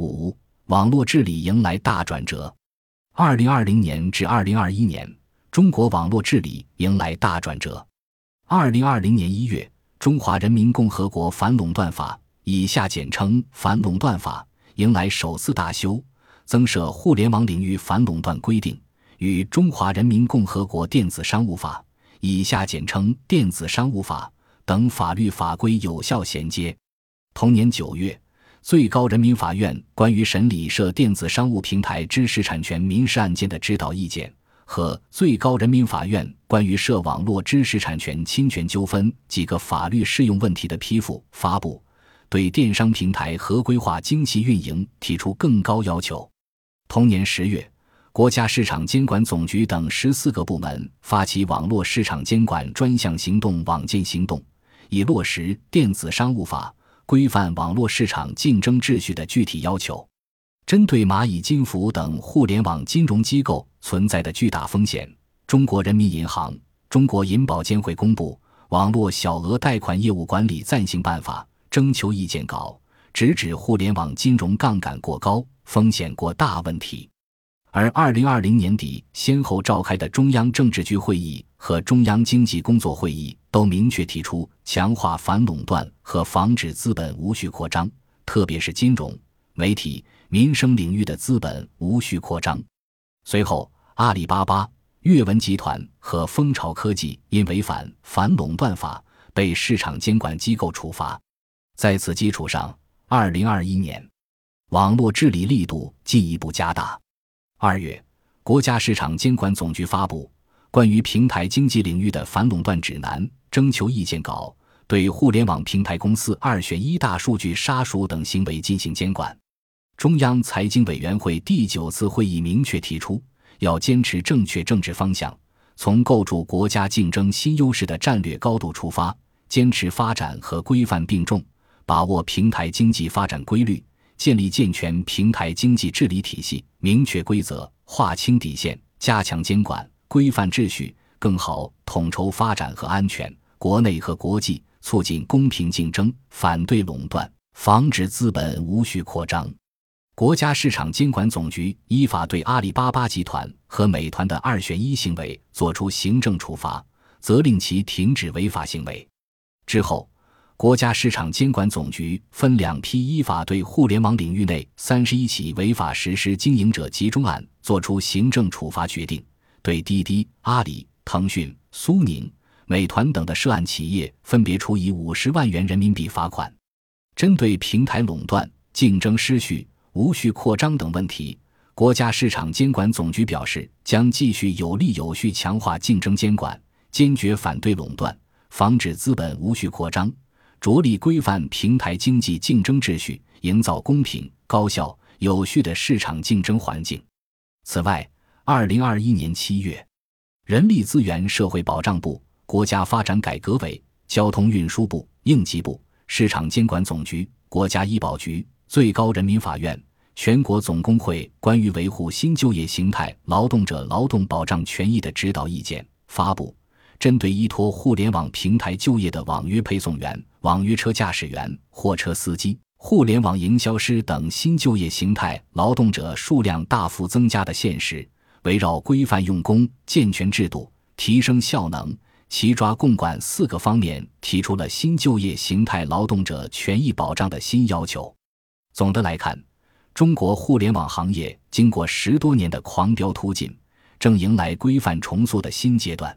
五、网络治理迎来大转折。二零二零年至二零二一年，中国网络治理迎来大转折。二零二零年一月，《中华人民共和国反垄断法》（以下简称《反垄断法》）迎来首次大修，增设互联网领域反垄断规定，与《中华人民共和国电子商务法》（以下简称《电子商务法》）等法律法规有效衔接。同年九月。最高人民法院关于审理涉电子商务平台知识产权民事案件的指导意见和最高人民法院关于涉网络知识产权侵权纠纷几个法律适用问题的批复发布，对电商平台合规化经济运营提出更高要求。同年十月，国家市场监管总局等十四个部门发起网络市场监管专项行动“网监行动”，以落实电子商务法。规范网络市场竞争秩序的具体要求，针对蚂蚁金服等互联网金融机构存在的巨大风险，中国人民银行、中国银保监会公布《网络小额贷款业务管理暂行办法》征求意见稿，直指互联网金融杠杆过高、风险过大问题。而二零二零年底先后召开的中央政治局会议和中央经济工作会议都明确提出强化反垄断和防止资本无序扩张，特别是金融、媒体、民生领域的资本无序扩张。随后，阿里巴巴、阅文集团和蜂巢科技因违反反垄断法被市场监管机构处罚。在此基础上，二零二一年网络治理力度进一步加大。二月，国家市场监管总局发布《关于平台经济领域的反垄断指南》征求意见稿，对互联网平台公司二选一、大数据杀熟等行为进行监管。中央财经委员会第九次会议明确提出，要坚持正确政治方向，从构筑国家竞争新优势的战略高度出发，坚持发展和规范并重，把握平台经济发展规律。建立健全平台经济治理体系，明确规则，划清底线，加强监管，规范秩序，更好统筹发展和安全，国内和国际促进公平竞争，反对垄断，防止资本无序扩张。国家市场监管总局依法对阿里巴巴集团和美团的二选一行为作出行政处罚，责令其停止违法行为。之后。国家市场监管总局分两批依法对互联网领域内三十一起违法实施经营者集中案作出行政处罚决定，对滴滴、阿里、腾讯、苏宁、美团等的涉案企业分别处以五十万元人民币罚款。针对平台垄断、竞争失序、无序扩张等问题，国家市场监管总局表示，将继续有力有序强化竞争监管，坚决反对垄断，防止资本无序扩张。着力规范平台经济竞争秩序，营造公平、高效、有序的市场竞争环境。此外，二零二一年七月，人力资源社会保障部、国家发展改革委、交通运输部、应急部、市场监管总局、国家医保局、最高人民法院、全国总工会关于维护新就业形态劳动者劳动保障权益的指导意见发布。针对依托互联网平台就业的网约配送员、网约车驾驶员、货车司机、互联网营销师等新就业形态劳动者数量大幅增加的现实，围绕规范用工、健全制度、提升效能、齐抓共管四个方面，提出了新就业形态劳动者权益保障的新要求。总的来看，中国互联网行业经过十多年的狂飙突进，正迎来规范重塑的新阶段。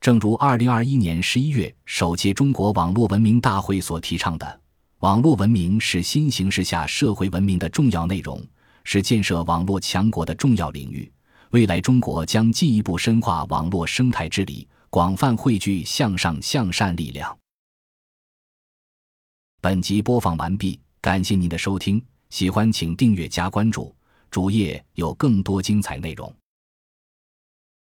正如二零二一年十一月首届中国网络文明大会所提倡的，网络文明是新形势下社会文明的重要内容，是建设网络强国的重要领域。未来中国将进一步深化网络生态治理，广泛汇聚向上向善力量。本集播放完毕，感谢您的收听，喜欢请订阅加关注，主页有更多精彩内容。